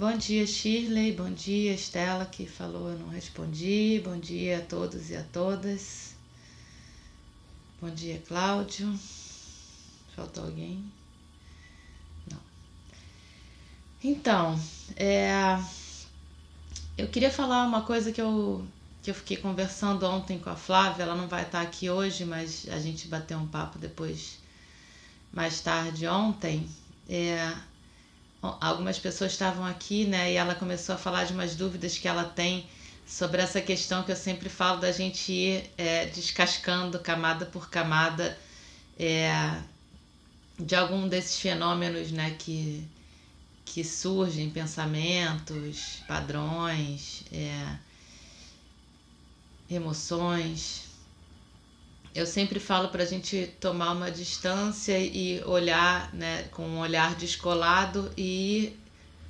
Bom dia, Shirley. Bom dia, Estela, que falou, eu não respondi. Bom dia a todos e a todas. Bom dia, Cláudio. Faltou alguém? Não. Então, é, eu queria falar uma coisa que eu, que eu fiquei conversando ontem com a Flávia. Ela não vai estar aqui hoje, mas a gente bateu um papo depois, mais tarde ontem. É, algumas pessoas estavam aqui, né? E ela começou a falar de umas dúvidas que ela tem sobre essa questão que eu sempre falo da gente ir é, descascando camada por camada é, de algum desses fenômenos, né? Que, que surgem, pensamentos, padrões, é, emoções. Eu sempre falo para a gente tomar uma distância e olhar né, com um olhar descolado e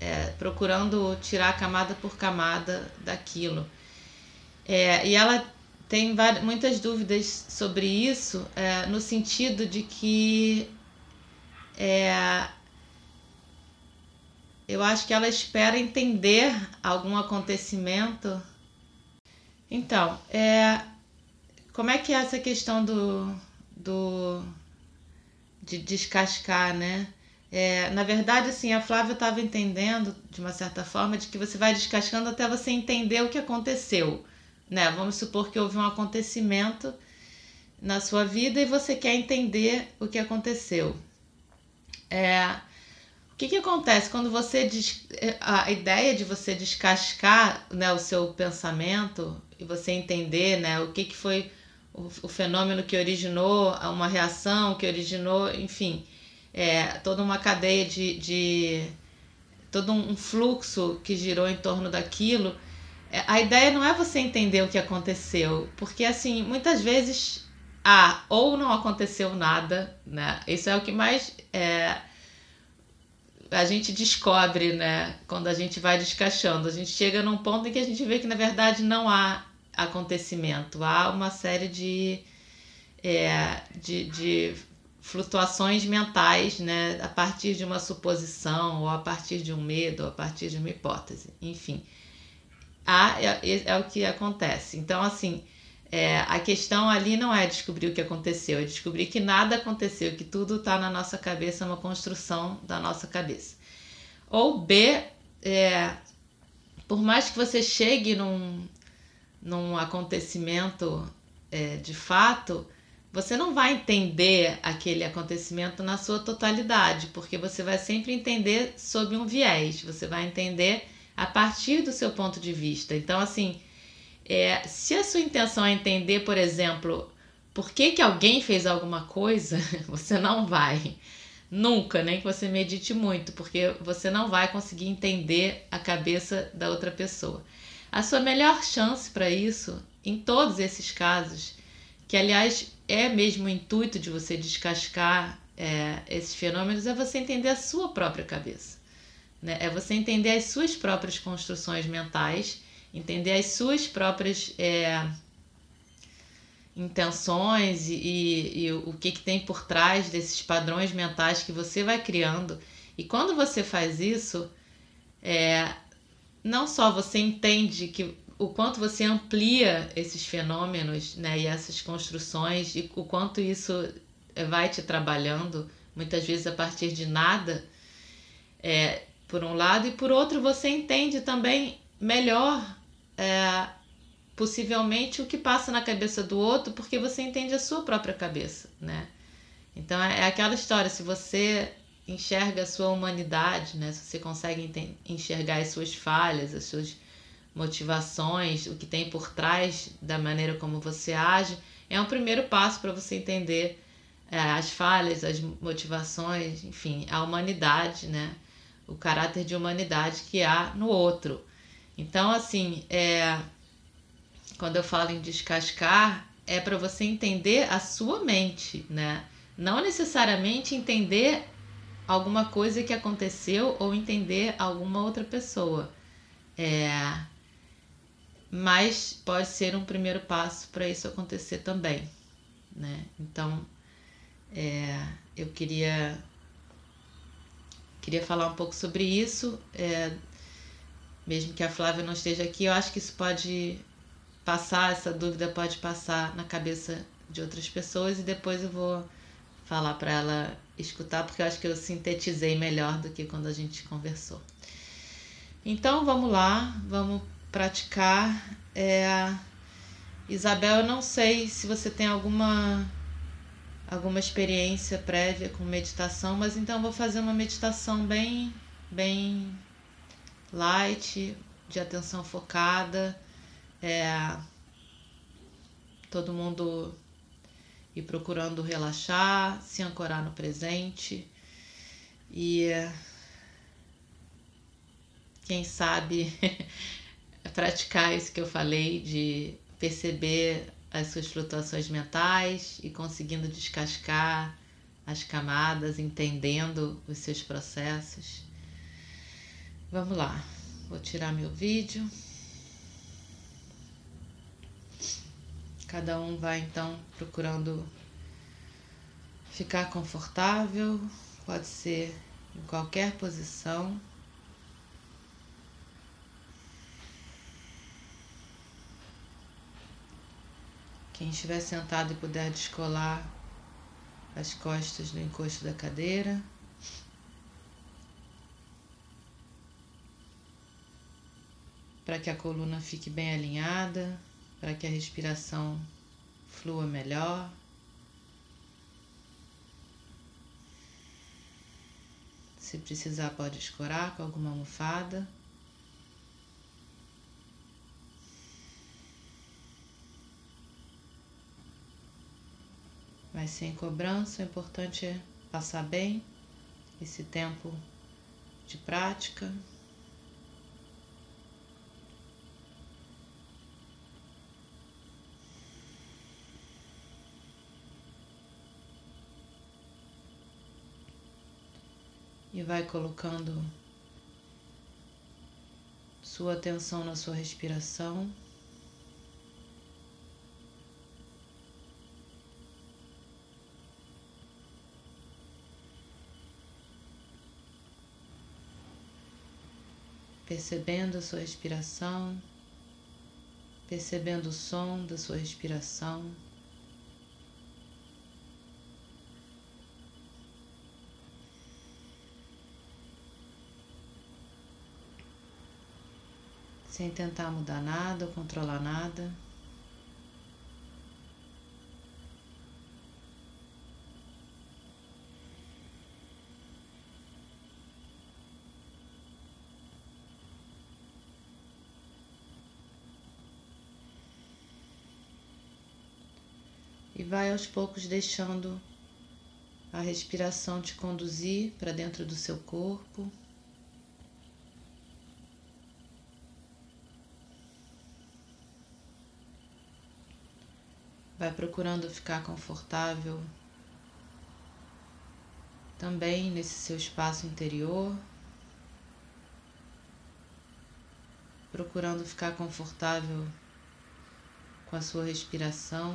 é, procurando tirar camada por camada daquilo. É, e ela tem várias, muitas dúvidas sobre isso, é, no sentido de que é, eu acho que ela espera entender algum acontecimento. Então, é, como é que é essa questão do, do de descascar, né? É, na verdade, assim, a Flávia estava entendendo, de uma certa forma, de que você vai descascando até você entender o que aconteceu, né? Vamos supor que houve um acontecimento na sua vida e você quer entender o que aconteceu. É, o que, que acontece quando você des... a ideia de você descascar né, o seu pensamento e você entender né, o que, que foi o, o fenômeno que originou uma reação, que originou, enfim, é, toda uma cadeia de, de todo um fluxo que girou em torno daquilo. É, a ideia não é você entender o que aconteceu, porque assim, muitas vezes, ah, ou não aconteceu nada, né? Isso é o que mais é, a gente descobre, né? Quando a gente vai descaixando. A gente chega num ponto em que a gente vê que na verdade não há acontecimento. Há uma série de, é, de, de flutuações mentais, né, a partir de uma suposição, ou a partir de um medo, ou a partir de uma hipótese, enfim. Há, é, é o que acontece. Então, assim, é, a questão ali não é descobrir o que aconteceu, é descobrir que nada aconteceu, que tudo está na nossa cabeça, é uma construção da nossa cabeça. Ou B, é, por mais que você chegue num, num acontecimento é, de fato, você não vai entender aquele acontecimento na sua totalidade, porque você vai sempre entender sob um viés, você vai entender a partir do seu ponto de vista. Então, assim, é, se a sua intenção é entender, por exemplo, por que, que alguém fez alguma coisa, você não vai. Nunca, nem que você medite muito, porque você não vai conseguir entender a cabeça da outra pessoa. A sua melhor chance para isso, em todos esses casos, que aliás é mesmo o intuito de você descascar é, esses fenômenos, é você entender a sua própria cabeça. Né? É você entender as suas próprias construções mentais, entender as suas próprias é, intenções e, e, e o que, que tem por trás desses padrões mentais que você vai criando. E quando você faz isso, é, não só você entende que o quanto você amplia esses fenômenos né, e essas construções e o quanto isso eh, vai te trabalhando, muitas vezes a partir de nada, é, por um lado, e por outro você entende também melhor, é, possivelmente, o que passa na cabeça do outro, porque você entende a sua própria cabeça, né? Então é, é aquela história, se você enxerga a sua humanidade, né? Se você consegue enxergar as suas falhas, as suas motivações, o que tem por trás da maneira como você age, é um primeiro passo para você entender é, as falhas, as motivações, enfim, a humanidade, né? O caráter de humanidade que há no outro. Então, assim, é, quando eu falo em descascar, é para você entender a sua mente, né? Não necessariamente entender alguma coisa que aconteceu ou entender alguma outra pessoa. É, mas pode ser um primeiro passo para isso acontecer também, né? Então, é, eu queria queria falar um pouco sobre isso, é, mesmo que a Flávia não esteja aqui, eu acho que isso pode passar, essa dúvida pode passar na cabeça de outras pessoas e depois eu vou falar para ela escutar, porque eu acho que eu sintetizei melhor do que quando a gente conversou. Então vamos lá, vamos praticar. É, Isabel, eu não sei se você tem alguma alguma experiência prévia com meditação, mas então vou fazer uma meditação bem bem light, de atenção focada. É, todo mundo ir procurando relaxar, se ancorar no presente e quem sabe praticar isso que eu falei de perceber as suas flutuações mentais e conseguindo descascar as camadas, entendendo os seus processos. Vamos lá, vou tirar meu vídeo. Cada um vai então procurando ficar confortável, pode ser em qualquer posição. Quem estiver sentado e puder descolar as costas do encosto da cadeira. Para que a coluna fique bem alinhada, para que a respiração flua melhor. Se precisar, pode escorar com alguma almofada. mas sem cobrança. O importante é passar bem esse tempo de prática. E vai colocando sua atenção na sua respiração. percebendo a sua respiração, percebendo o som da sua respiração. Sem tentar mudar nada ou controlar nada. e vai aos poucos deixando a respiração te conduzir para dentro do seu corpo. Vai procurando ficar confortável também nesse seu espaço interior. Procurando ficar confortável com a sua respiração.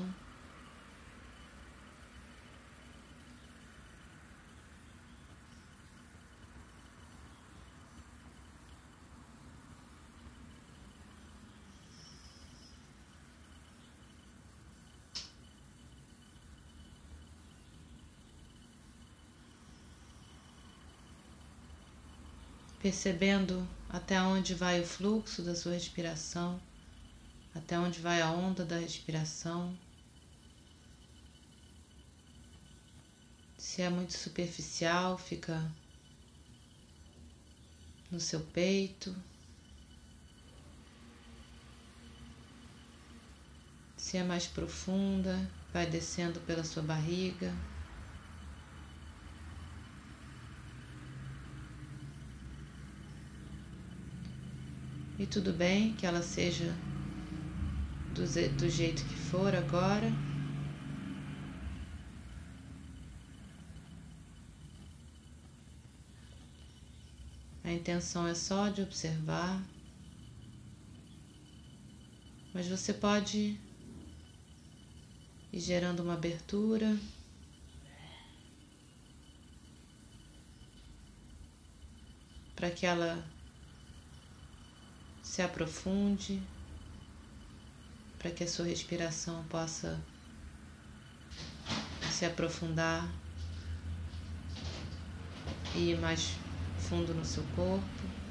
percebendo até onde vai o fluxo da sua respiração, até onde vai a onda da respiração. Se é muito superficial, fica no seu peito. Se é mais profunda, vai descendo pela sua barriga. E tudo bem que ela seja do, do jeito que for agora. A intenção é só de observar, mas você pode ir gerando uma abertura. Para que ela se aprofunde para que a sua respiração possa se aprofundar e ir mais fundo no seu corpo.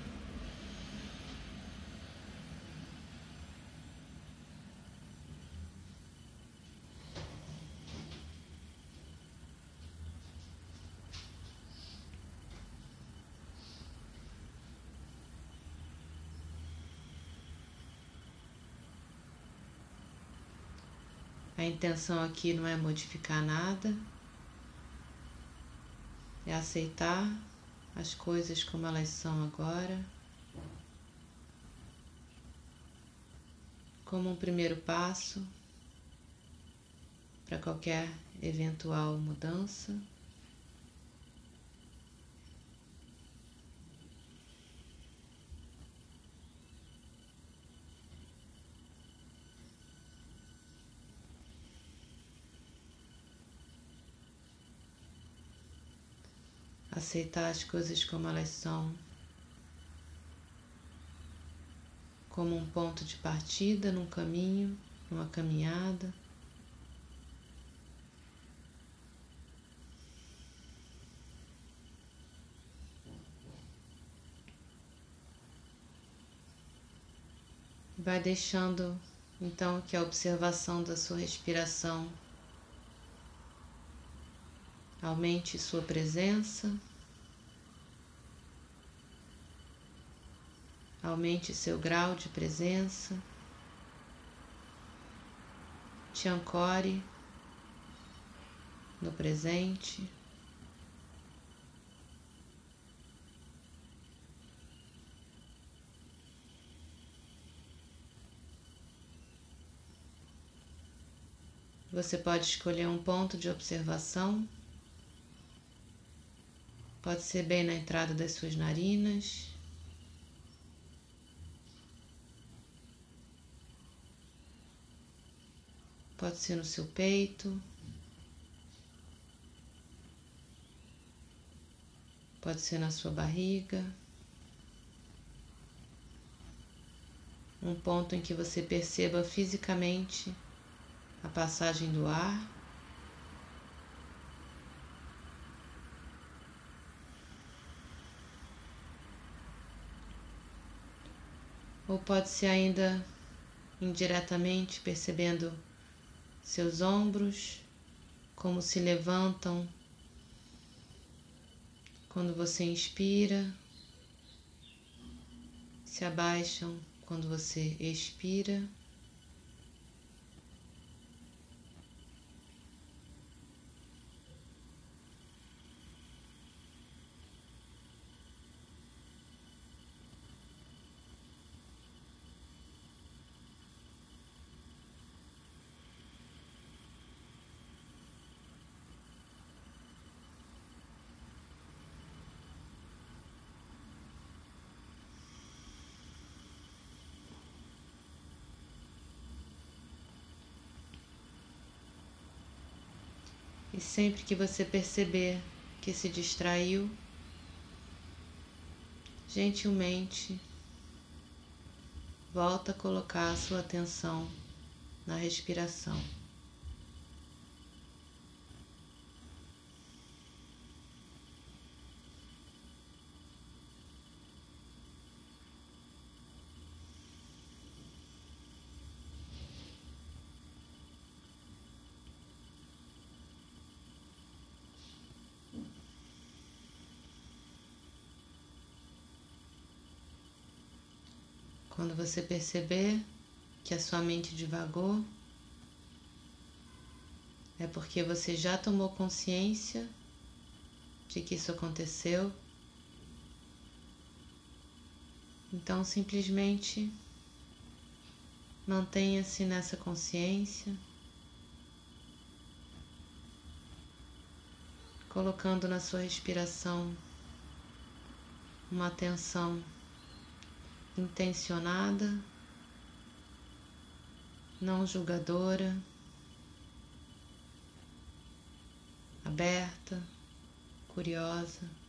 A intenção aqui não é modificar nada, é aceitar as coisas como elas são agora, como um primeiro passo para qualquer eventual mudança. Aceitar as coisas como elas são, como um ponto de partida num caminho, numa caminhada. Vai deixando então que a observação da sua respiração Aumente sua presença. Aumente seu grau de presença. Te ancore no presente. Você pode escolher um ponto de observação Pode ser bem na entrada das suas narinas. Pode ser no seu peito. Pode ser na sua barriga. Um ponto em que você perceba fisicamente a passagem do ar. Ou pode ser ainda indiretamente percebendo seus ombros como se levantam quando você inspira, se abaixam quando você expira. E sempre que você perceber que se distraiu, gentilmente volta a colocar a sua atenção na respiração. Quando você perceber que a sua mente divagou, é porque você já tomou consciência de que isso aconteceu. Então, simplesmente mantenha-se nessa consciência, colocando na sua respiração uma atenção intencionada, não julgadora, aberta, curiosa.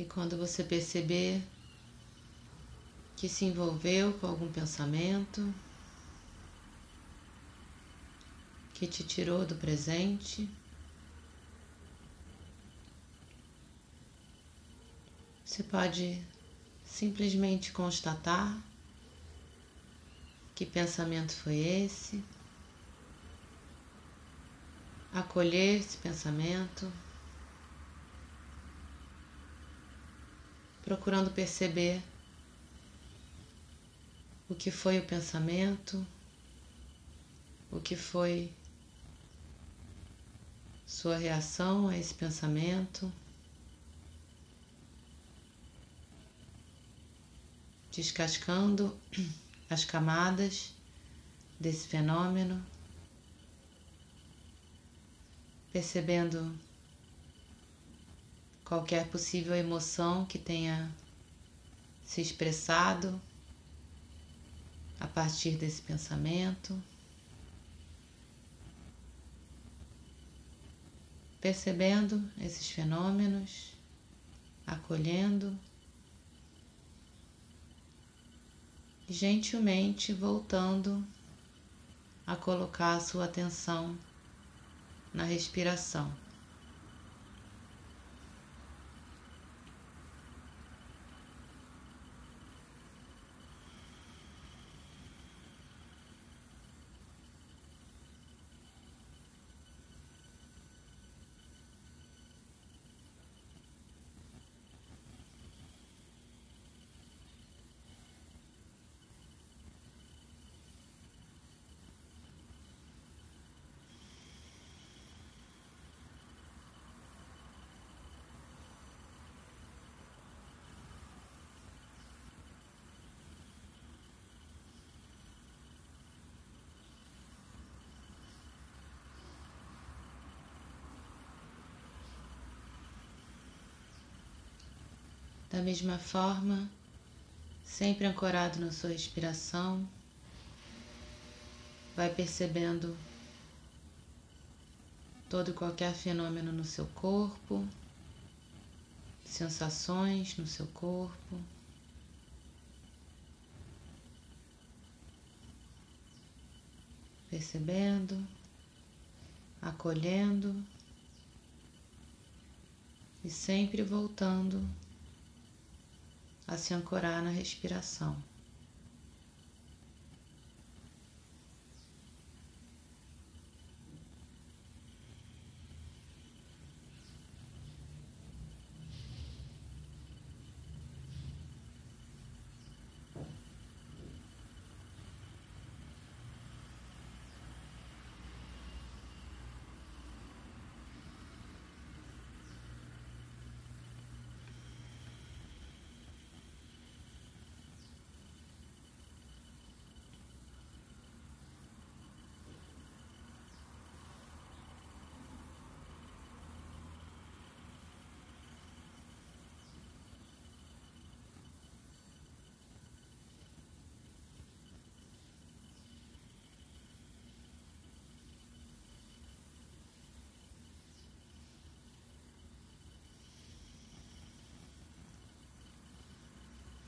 E quando você perceber que se envolveu com algum pensamento que te tirou do presente, você pode simplesmente constatar que pensamento foi esse, acolher esse pensamento. Procurando perceber o que foi o pensamento, o que foi sua reação a esse pensamento, descascando as camadas desse fenômeno, percebendo qualquer possível emoção que tenha se expressado a partir desse pensamento. Percebendo esses fenômenos, acolhendo gentilmente voltando a colocar a sua atenção na respiração. Da mesma forma, sempre ancorado na sua respiração, vai percebendo todo e qualquer fenômeno no seu corpo, sensações no seu corpo. Percebendo, acolhendo e sempre voltando a se ancorar na respiração.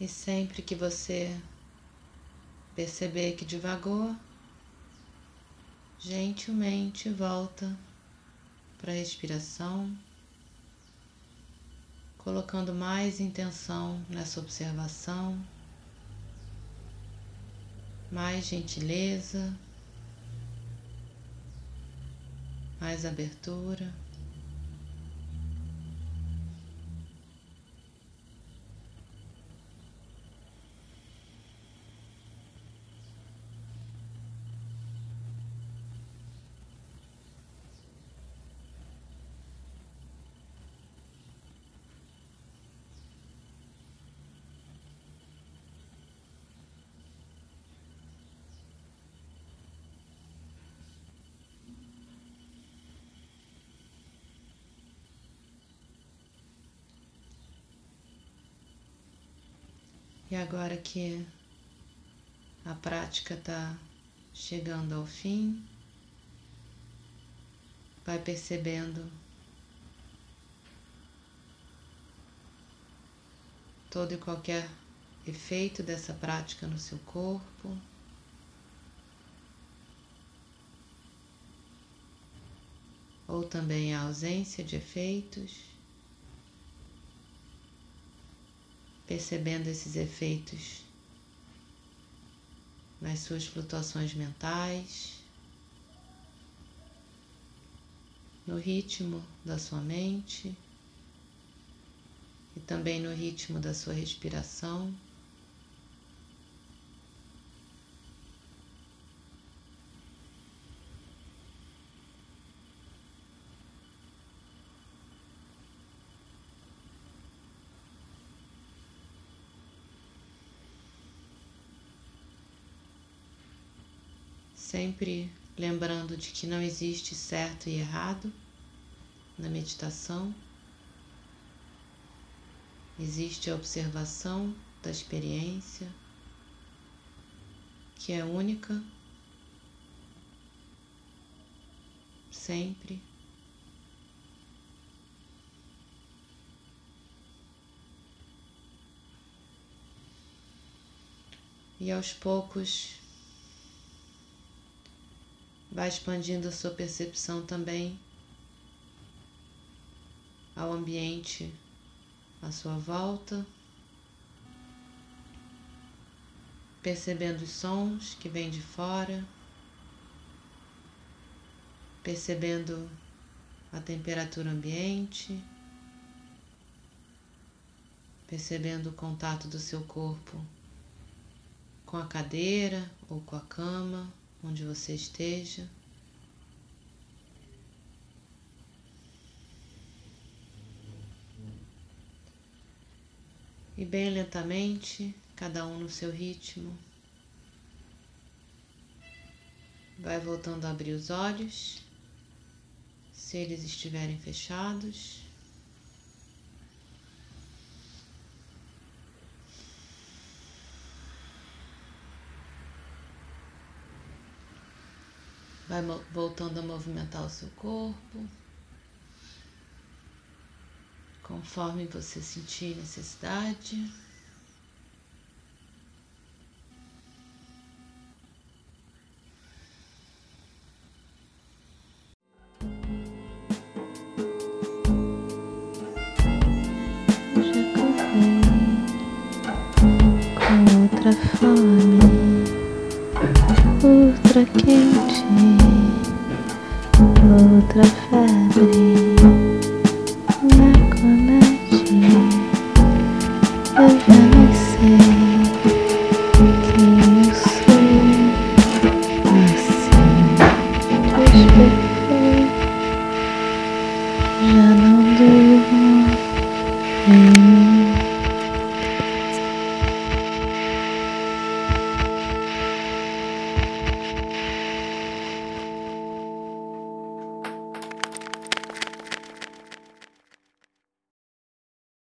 E sempre que você perceber que divagou, gentilmente volta para a respiração, colocando mais intenção nessa observação, mais gentileza, mais abertura. E agora que a prática está chegando ao fim, vai percebendo todo e qualquer efeito dessa prática no seu corpo. Ou também a ausência de efeitos. Percebendo esses efeitos nas suas flutuações mentais, no ritmo da sua mente e também no ritmo da sua respiração. Sempre lembrando de que não existe certo e errado na meditação. Existe a observação da experiência, que é única, sempre. E aos poucos vai expandindo a sua percepção também ao ambiente à sua volta, percebendo os sons que vêm de fora, percebendo a temperatura ambiente, percebendo o contato do seu corpo com a cadeira ou com a cama onde você esteja. E bem lentamente, cada um no seu ritmo, vai voltando a abrir os olhos, se eles estiverem fechados. Vai voltando a movimentar o seu corpo. Conforme você sentir necessidade. outra fome, outra quente outra febre.